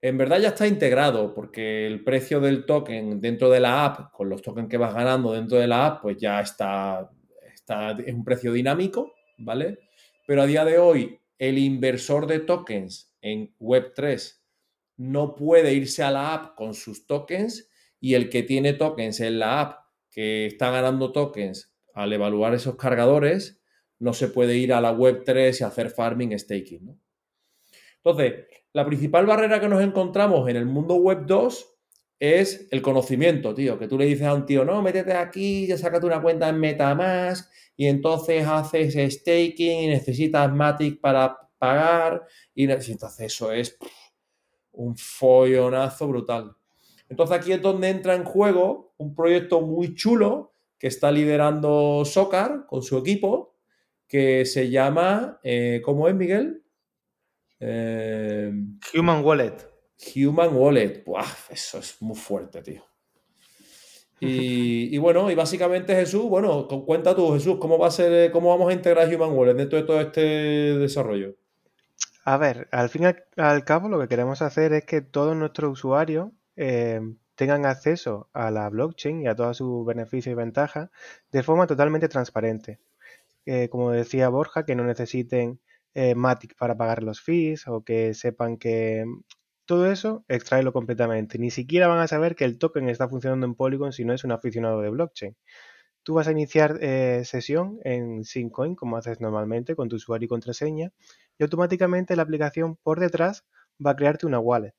En verdad ya está integrado porque el precio del token dentro de la app, con los tokens que vas ganando dentro de la app, pues ya está, está es un precio dinámico, ¿vale? Pero a día de hoy, el inversor de tokens en Web3 no puede irse a la app con sus tokens y el que tiene tokens en la app que está ganando tokens al evaluar esos cargadores, no se puede ir a la Web3 y hacer farming staking. Entonces, la principal barrera que nos encontramos en el mundo web 2 es el conocimiento, tío. Que tú le dices a un tío, no, métete aquí, ya sácate una cuenta en Metamask y entonces haces staking y necesitas Matic para pagar. Y entonces eso es un follonazo brutal. Entonces aquí es donde entra en juego un proyecto muy chulo que está liderando Socar con su equipo, que se llama, eh, ¿cómo es, Miguel? Eh, Human Wallet. Human Wallet. eso es muy fuerte, tío. Y, bueno, y básicamente Jesús, bueno, cuenta tú, Jesús, ¿cómo va a ser, cómo vamos a integrar Human Wallet dentro de todo este desarrollo? A ver, al fin y al, cabo lo que queremos hacer es que todos nuestros usuarios eh, tengan acceso a la blockchain y a todos sus beneficios y ventajas de forma totalmente transparente. Eh, como decía Borja, que no necesiten eh, Matic para pagar los fees o que sepan que todo eso, extraerlo completamente. Ni siquiera van a saber que el token está funcionando en Polygon si no es un aficionado de blockchain. Tú vas a iniciar eh, sesión en Syncoin, como haces normalmente, con tu usuario y contraseña, y automáticamente la aplicación por detrás va a crearte una wallet.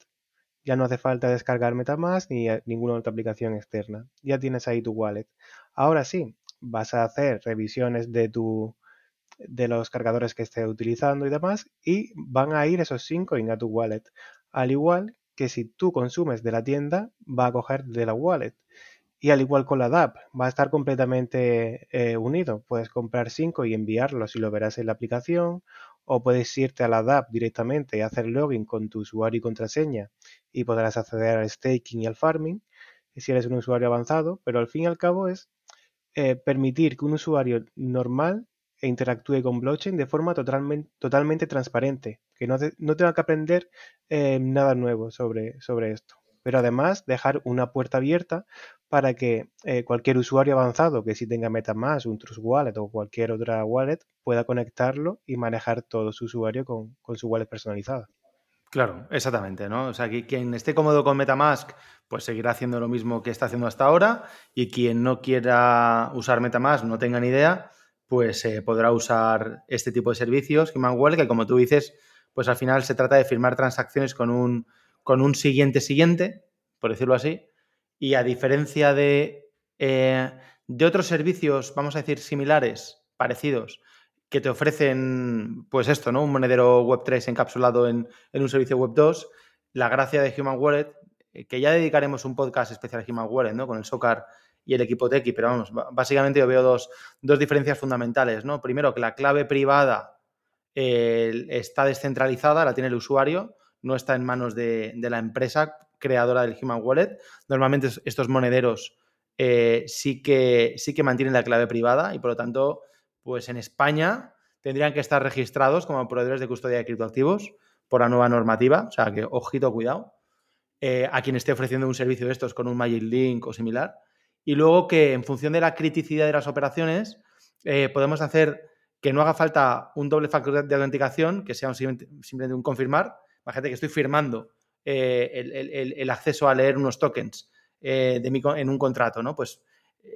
Ya no hace falta descargar MetaMask ni ninguna otra aplicación externa. Ya tienes ahí tu wallet. Ahora sí, vas a hacer revisiones de tu, de los cargadores que esté utilizando y demás, y van a ir esos 5 a tu wallet. Al igual que si tú consumes de la tienda, va a coger de la wallet. Y al igual con la DAP, va a estar completamente eh, unido. Puedes comprar 5 y enviarlos y lo verás en la aplicación. O puedes irte a la DAP directamente y hacer login con tu usuario y contraseña y podrás acceder al staking y al farming si eres un usuario avanzado. Pero al fin y al cabo es eh, permitir que un usuario normal interactúe con blockchain de forma totalmente, totalmente transparente, que no, no tenga que aprender eh, nada nuevo sobre, sobre esto. Pero además dejar una puerta abierta para que eh, cualquier usuario avanzado que si tenga MetaMask, un Trust Wallet o cualquier otra wallet pueda conectarlo y manejar todo su usuario con, con su wallet personalizada. Claro, exactamente, ¿no? O sea, que quien esté cómodo con MetaMask, pues seguirá haciendo lo mismo que está haciendo hasta ahora, y quien no quiera usar MetaMask, no tenga ni idea, pues eh, podrá usar este tipo de servicios, Human Wallet, que como tú dices, pues al final se trata de firmar transacciones con un, con un siguiente siguiente, por decirlo así, y a diferencia de, eh, de otros servicios, vamos a decir, similares, parecidos, que te ofrecen, pues esto, ¿no? Un monedero Web3 encapsulado en, en un servicio Web2, la gracia de Human Wallet, eh, que ya dedicaremos un podcast especial a Human Wallet, ¿no? Con el SOCAR y el equipo Tequi, pero vamos, básicamente yo veo dos, diferencias fundamentales, ¿no? Primero, que la clave privada está descentralizada, la tiene el usuario, no está en manos de, la empresa creadora del Human Wallet. Normalmente estos monederos eh, sí, que, sí que mantienen la clave privada y por lo tanto, pues en España tendrían que estar registrados como proveedores de custodia de criptoactivos por la nueva normativa, o sea que ojito, cuidado. Eh, a quien esté ofreciendo un servicio de estos con un Magic Link o similar, y luego que en función de la criticidad de las operaciones eh, podemos hacer que no haga falta un doble factor de autenticación, que sea simplemente un confirmar. Imagínate que estoy firmando eh, el, acceso a leer unos tokens eh, de en un contrato, ¿no? Pues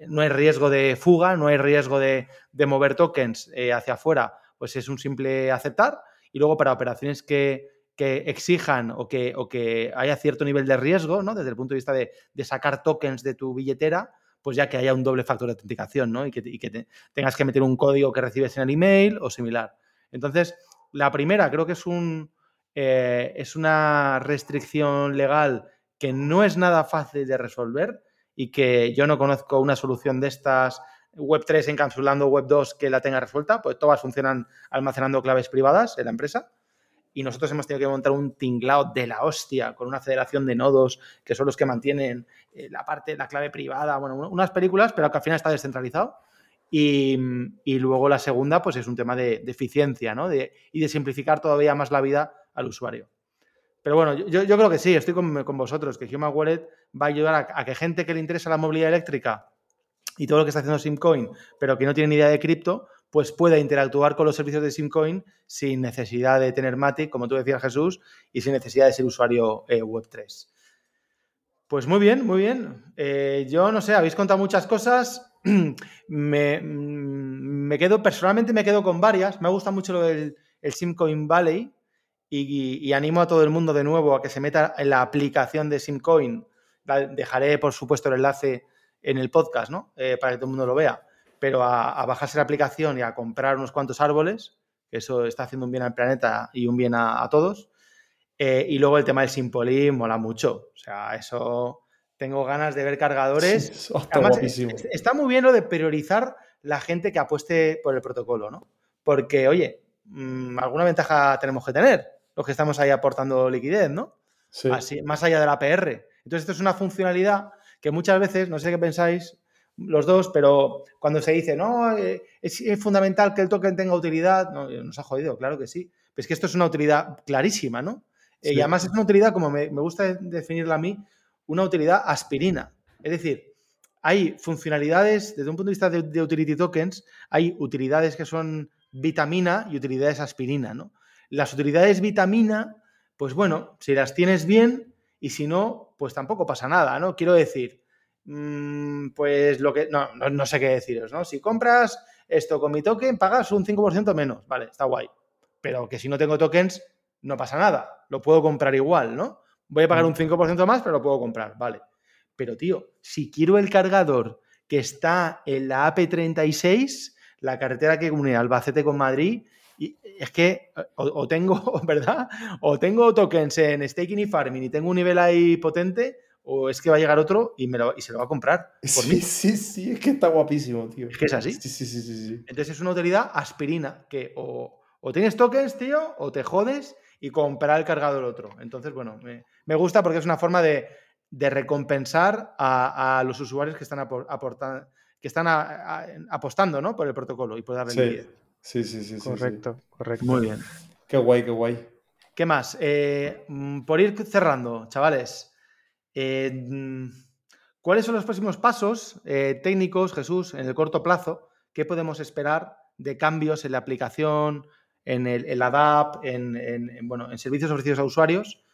no hay riesgo de fuga, no hay riesgo de, mover tokens eh, hacia afuera, pues es un simple aceptar. Y luego para operaciones que, exijan o que, o que, haya cierto nivel de riesgo, ¿no? Desde el punto de vista de, sacar tokens de tu billetera, pues ya que haya un doble factor de autenticación, ¿no? Y que, tengas que meter un código que recibes en el email o similar. Entonces, la primera creo que es un, eh, es una restricción legal que no es nada fácil de resolver y que yo no conozco una solución de estas Web3 encapsulando Web2 que la tenga resuelta, pues todas funcionan almacenando claves privadas en la empresa. Y nosotros hemos tenido que montar un tinglao de la hostia con una federación de nodos que son los que mantienen eh, la parte, la clave privada, bueno, unas películas, pero que al final está descentralizado. Y, luego la segunda, pues es un tema de, eficiencia, ¿no? y de simplificar todavía más la vida al usuario. Pero bueno, yo, creo que sí, estoy con, vosotros, que Human Wallet va a ayudar a, que gente que le interesa la movilidad eléctrica y todo lo que está haciendo Simcoin, pero que no tiene ni idea de cripto, pues pueda interactuar con los servicios de Simcoin sin necesidad de tener Matic, como tú decías Jesús, y sin necesidad de ser usuario eh, Web3. Pues muy bien, muy bien. Eh, yo no sé, habéis contado muchas cosas. me, mm, me, quedo, personalmente me quedo con varias. Me gusta mucho lo del el Simcoin Valley, y, animo a todo el mundo de nuevo a que se meta en la aplicación de Simcoin. Dejaré, por supuesto, el enlace en el podcast, ¿no? Eh, para que todo el mundo lo vea. Pero a, bajarse la aplicación y a comprar unos cuantos árboles, que eso está haciendo un bien al planeta y un bien a, todos. Eh, y luego el tema del Simpoli mola mucho. O sea, eso tengo ganas de ver cargadores. está muy bien lo de priorizar la gente que apueste por el protocolo, ¿no? Porque, oye, mm, alguna ventaja tenemos que tener los que estamos ahí aportando liquidez, ¿no? Sí. Así, más allá de la PR. Entonces, esto es una funcionalidad que muchas veces, no sé qué pensáis los dos, pero cuando se dice, no, eh, es, fundamental que el token tenga utilidad, no, eh, nos ha jodido, claro que sí. Pero es que esto es una utilidad clarísima, ¿no? Eh, y además es una utilidad, como me, gusta definirla a mí, una utilidad aspirina. Es decir, hay funcionalidades, desde un punto de vista de, de utility tokens, hay utilidades que son vitamina y utilidades aspirina, ¿no? Las utilidades vitamina, pues bueno, si las tienes bien y si no, pues tampoco pasa nada, ¿no? Quiero decir, pues lo que, no, no, sé qué deciros, ¿no? Si compras esto con mi token, pagas un 5% menos, vale, está guay. Pero que si no tengo tokens, no pasa nada, lo puedo comprar igual, ¿no? Voy a pagar un 5% más, pero lo puedo comprar, vale. Pero tío, si quiero el cargador que está en la AP36, la carretera que une Albacete con Madrid, y es que o, tengo, ¿verdad? O tengo tokens en staking y farming y tengo un nivel ahí potente, o es que va a llegar otro y, me lo, y se lo va a comprar por sí, Sí, sí, es que está guapísimo, tío. Es que es así. Sí, sí, sí, sí. Entonces es una utilidad aspirina, que o, tienes tokens, tío, o te jodes y comprar el cargador otro. Entonces, bueno, me, gusta porque es una forma de, recompensar a, los usuarios que están aportando que están apostando ¿no? por el protocolo y por darle sí. Sí, sí, sí. Correcto, correcto. Muy bien. Qué guay, qué guay. ¿Qué más? Eh, mm, por ir cerrando, chavales, eh, mm, ¿cuáles son los próximos pasos eh, técnicos, Jesús, en el corto plazo? ¿Qué podemos esperar de cambios en la aplicación, en, el, la DAP, en, bueno, en servicios ofrecidos a usuarios?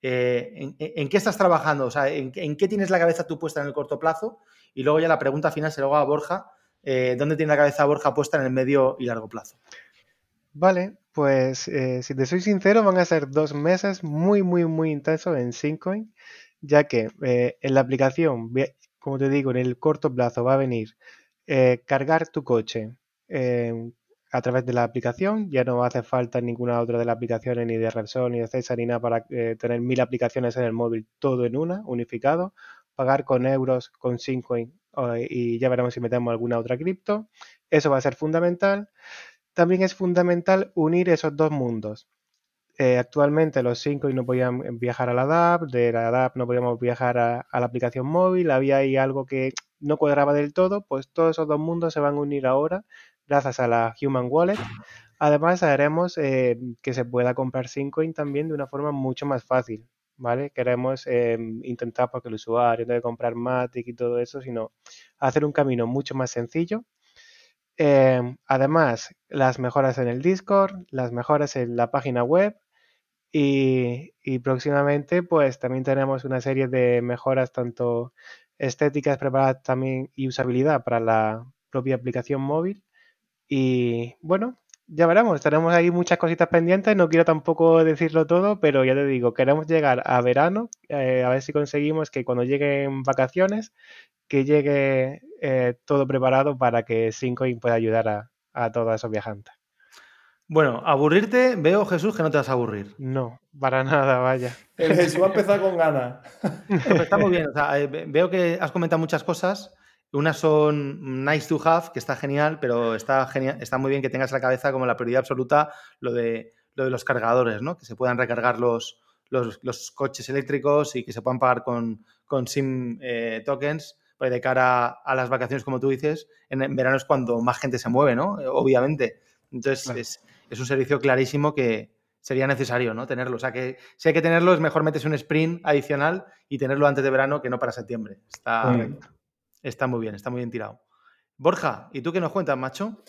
En, qué estás trabajando? O sea, ¿en, qué tienes la cabeza tú puesta en el corto plazo? Y luego ya la pregunta final se lo hago a Borja eh, ¿dónde tiene la cabeza Borja puesta en el medio y largo plazo? Vale, pues eh, si te soy sincero, van a ser dos meses muy, muy, muy intensos en Syncoin, ya que eh, en la aplicación, como te digo, en el corto plazo va a venir cargar tu coche a través de la aplicación, ya no hace falta ninguna otra de las aplicaciones, ni de Repsol, ni de César, ni nada para tener mil aplicaciones en el móvil, todo en una, unificado, pagar con euros, con Syncoin y ya veremos si metemos alguna otra cripto. Eso va a ser fundamental. También es fundamental unir esos dos mundos. Eh, actualmente los cinco no podían viajar a la DAP, de la DAP no podíamos viajar a, la aplicación móvil, había ahí algo que no cuadraba del todo, pues todos esos dos mundos se van a unir ahora gracias a la Human Wallet. Además haremos eh, que se pueda comprar Syncoin también de una forma mucho más fácil. ¿vale? Queremos em, intentar porque el usuario no debe comprar Matic y todo eso, sino hacer un camino mucho más sencillo. Em, además, las mejoras en el Discord, las mejoras en la página web y, próximamente pues también tenemos una serie de mejoras tanto estéticas preparadas también y usabilidad para la propia aplicación móvil. Y bueno, ya veremos, tenemos ahí muchas cositas pendientes, no quiero tampoco decirlo todo, pero ya te digo, queremos llegar a verano, eh, a ver si conseguimos que cuando lleguen vacaciones, que llegue eh, todo preparado para que Syncoin pueda ayudar a, a todos esos viajantes. Bueno, aburrirte, veo Jesús que no te vas a aburrir. No, para nada, vaya. El Jesús va a empezar con ganas. está muy bien, o sea, eh, veo que has comentado muchas cosas. Unas son nice to have, que está genial, pero está, genial, está muy bien que tengas en la cabeza como la prioridad absoluta lo de, lo de los cargadores, ¿no? Que se puedan recargar los, los, coches eléctricos y que se puedan pagar con, con SIM eh, tokens pues de cara a las vacaciones, como tú dices, en, verano es cuando más gente se mueve, ¿no? Obviamente. Entonces, es, un servicio clarísimo que sería necesario, ¿no? Tenerlo. O sea, que si hay que tenerlo, es mejor meterse un sprint adicional y tenerlo antes de verano que no para septiembre. Está, está muy bien, está muy bien tirado. Borja, ¿y tú qué nos cuentas, macho?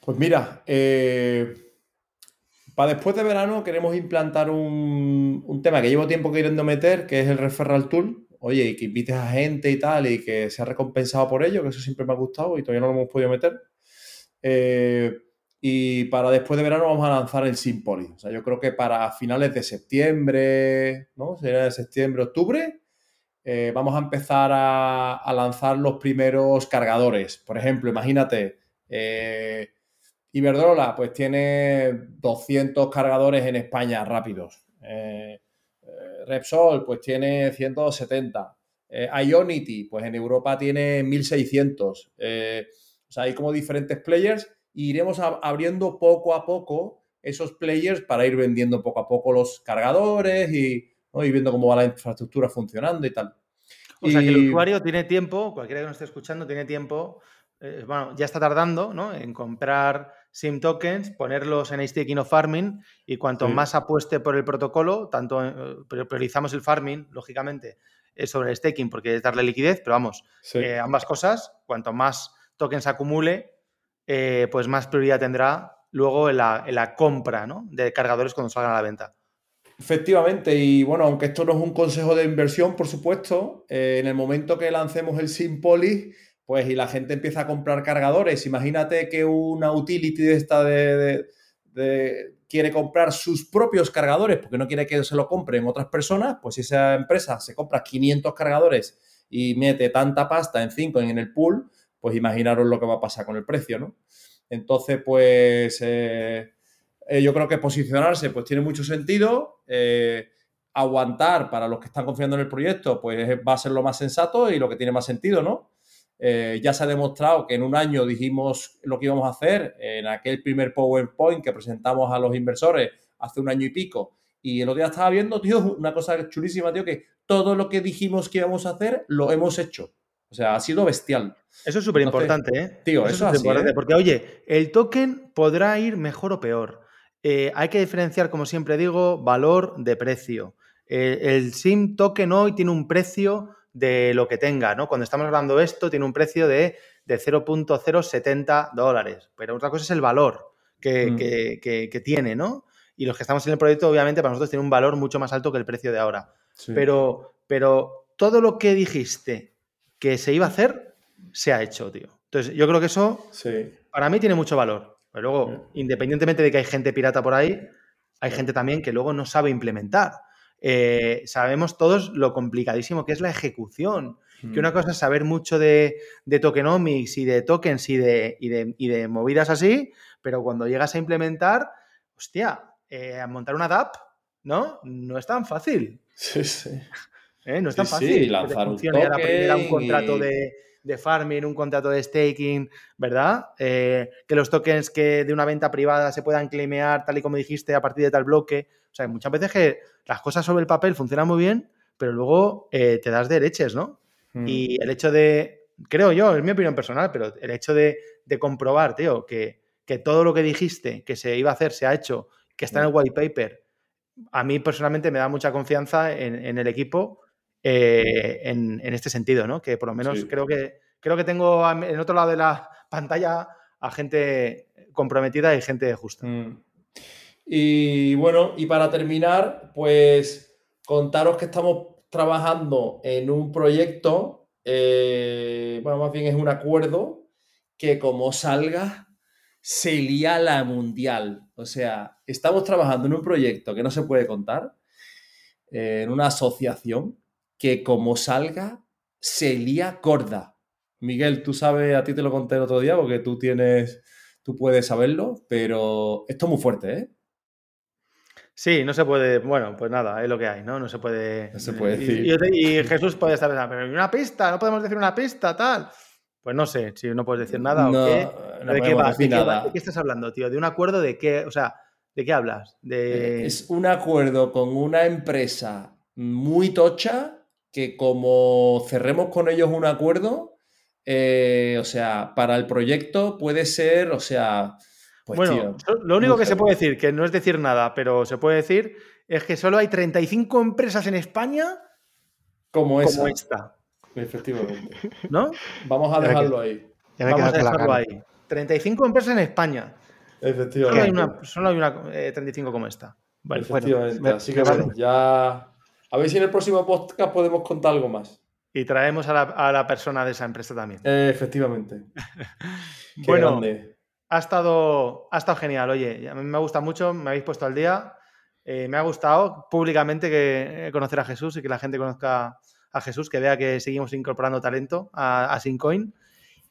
Pues mira, eh, para después de verano queremos implantar un, un, tema que llevo tiempo queriendo meter, que es el referral tool. Oye, y que invites a gente y tal, y que sea recompensado por ello, que eso siempre me ha gustado y todavía no lo hemos podido meter. Eh, y para después de verano vamos a lanzar el Simpoli. O sea, yo creo que para finales de septiembre, ¿no? Sería de septiembre, octubre, eh, vamos a empezar a, lanzar los primeros cargadores. Por ejemplo, imagínate, eh, Iberdrola pues tiene 200 cargadores en España rápidos. Eh, Repsol pues tiene 170. Ionity pues en Europa tiene 1600. o sea, hay como diferentes players iremos abriendo poco a poco esos players para ir vendiendo poco a poco los cargadores y, viendo cómo va la infraestructura funcionando y tal. O sea que el usuario tiene tiempo, cualquiera que nos esté escuchando tiene tiempo, eh, bueno, ya está tardando ¿no? en comprar SIM tokens, ponerlos en staking o farming y cuanto más apueste por el protocolo, tanto eh, priorizamos el farming, lógicamente, sobre el staking porque es darle liquidez, pero vamos, eh, ambas cosas, cuanto más tokens acumule, eh, pues más prioridad tendrá luego en la, compra de cargadores cuando salgan a la venta. Efectivamente, y bueno, aunque esto no es un consejo de inversión, por supuesto, eh, en el momento que lancemos el Simpoly, pues y la gente empieza a comprar cargadores, imagínate que una utility de esta de, quiere comprar sus propios cargadores porque no quiere que se lo compren otras personas, pues si esa empresa se compra 500 cargadores y mete tanta pasta en 5 en el pool, pues imaginaros lo que va a pasar con el precio, ¿no? Entonces, pues eh, eh, yo creo que posicionarse pues tiene mucho sentido. Eh, aguantar para los que están confiando en el proyecto, pues va a ser lo más sensato y lo que tiene más sentido, ¿no? ya se ha demostrado que en un año dijimos lo que íbamos a hacer en aquel primer PowerPoint que presentamos a los inversores hace un año y pico. Y el otro día estaba viendo, tío, una cosa chulísima, tío, que todo lo que dijimos que íbamos a hacer, lo hemos hecho. O sea, ha sido bestial. Eso es súper importante, ¿eh? Tío, eso, es importante. ¿eh? Porque, oye, el token podrá ir mejor o peor. Eh, hay que diferenciar, como siempre digo, valor de precio. Eh, el SIM token hoy tiene un precio de lo que tenga, ¿no? Cuando estamos hablando de esto, tiene un precio de, de 0.070 dólares. Pero otra cosa es el valor que, mm. tiene, ¿no? Y los que estamos en el proyecto, obviamente, para nosotros tiene un valor mucho más alto que el precio de ahora. Pero, pero todo lo que dijiste que se iba a hacer, se ha hecho, tío. Entonces, yo creo que eso para mí tiene mucho valor. Pero luego, independientemente de que hay gente pirata por ahí, hay gente también que luego no sabe implementar. Eh, sabemos todos lo complicadísimo que es la ejecución. Que una mm. cosa es saber mucho de, tokenomics y de tokens y de, y de, movidas así, pero cuando llegas a implementar, hostia, eh, a montar una DApp, ¿no? No es tan fácil. Sí, sí. ¿Eh? No es tan fácil. lanzar un, un contrato de, farming, un contrato de staking, ¿verdad? Eh, que los tokens que de una venta privada se puedan claimear, tal y como dijiste, a partir de tal bloque. O sea, muchas veces que las cosas sobre el papel funcionan muy bien, pero luego eh, te das dereches, ¿no? Mm. Y el hecho de, creo yo, es mi opinión personal, pero el hecho de, comprobar, tío, que, que todo lo que dijiste que se iba a hacer se ha hecho, que está en el white paper, a mí personalmente me da mucha confianza en el equipo eh, en, este sentido, ¿no? Que por lo menos creo que creo que tengo en otro lado de la pantalla a gente comprometida y gente justa. Mm. Y bueno, y para terminar, pues contaros que estamos trabajando en un proyecto eh, bueno, más bien es un acuerdo que como salga, se lía la mundial. O sea, estamos trabajando en un proyecto que no se puede contar, eh, en una asociación que como salga, se lía corda. Miguel, tú sabes, a ti te lo conté el otro día porque tú tienes, tú puedes saberlo, pero esto es muy fuerte, ¿eh? Sí, no se puede. Bueno, pues nada, es lo que hay, ¿no? No se puede. No se puede y- decir. Y, y Jesús puede estar pensando, pero una pista, no podemos decir una pista, tal. Pues no sé, si no puedes decir nada no, o qué. no ¿De qué, vas? ¿De qué va- nada. de qué estás hablando, tío? ¿De un acuerdo de qué? O sea, ¿de qué hablas? De... Eh, Es un acuerdo con una empresa muy tocha que como cerremos con ellos un acuerdo, eh, o sea, para el proyecto puede ser, o sea, pues bueno, tío, lo único que se puede decir, que no es decir nada, pero se puede decir, es que solo hay 35 empresas en España como esa, como esta, efectivamente. ¿no? Vamos a dejarlo ahí, Ya me Vamos a dejarlo ahí. 35 empresas en España. Solo hay efectivamente. una, solo hay una eh, 35 como esta. Vale. efectivamente. me- Así que me bueno, vale. ya a ver si en el próximo podcast podemos contar algo más. Y traemos a la, a la persona de esa empresa también. Eh, efectivamente. Qué bueno, grande. ha estado, ha estado genial. Oye, a mí me gusta mucho, me habéis puesto al día. Eh, me ha gustado públicamente que eh, conocer a Jesús y que la gente conozca a Jesús, que vea que seguimos incorporando talento a, a Syncoin.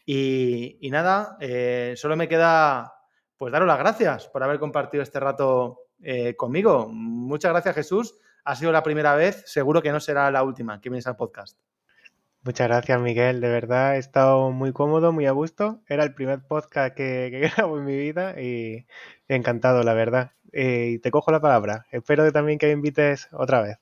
Y, y nada, eh, solo me queda pues daros las gracias por haber compartido este rato eh, conmigo. Muchas gracias, Jesús. Ha sido la primera vez, seguro que no será la última que vienes al podcast. Muchas gracias, Miguel. De verdad, he estado muy cómodo, muy a gusto. Era el primer podcast que, que grabo en mi vida y encantado, la verdad. Eh, y te cojo la palabra. Espero que también que me invites otra vez.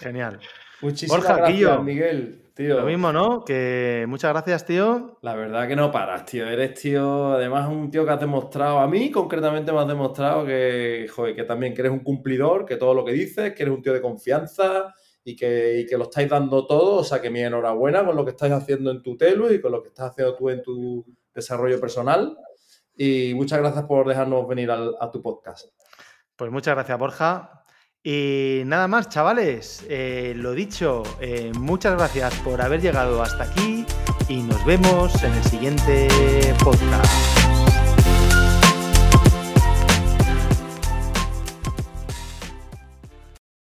Genial. Muchísimas Borja, gracias. Miguel, tío. Lo mismo, ¿no? Que muchas gracias, tío. La verdad que no paras, tío. Eres, tío, además un tío que has demostrado, a mí concretamente me has demostrado que, joder, que también que eres un cumplidor, que todo lo que dices, que eres un tío de confianza y que, y que lo estáis dando todo. O sea, que mi enhorabuena con lo que estáis haciendo en tu telu y con lo que estás haciendo tú en tu desarrollo personal. Y muchas gracias por dejarnos venir al- a tu podcast. Pues muchas gracias, Borja. Y nada más, chavales. Eh, lo dicho, eh, muchas gracias por haber llegado hasta aquí y nos vemos en el siguiente podcast.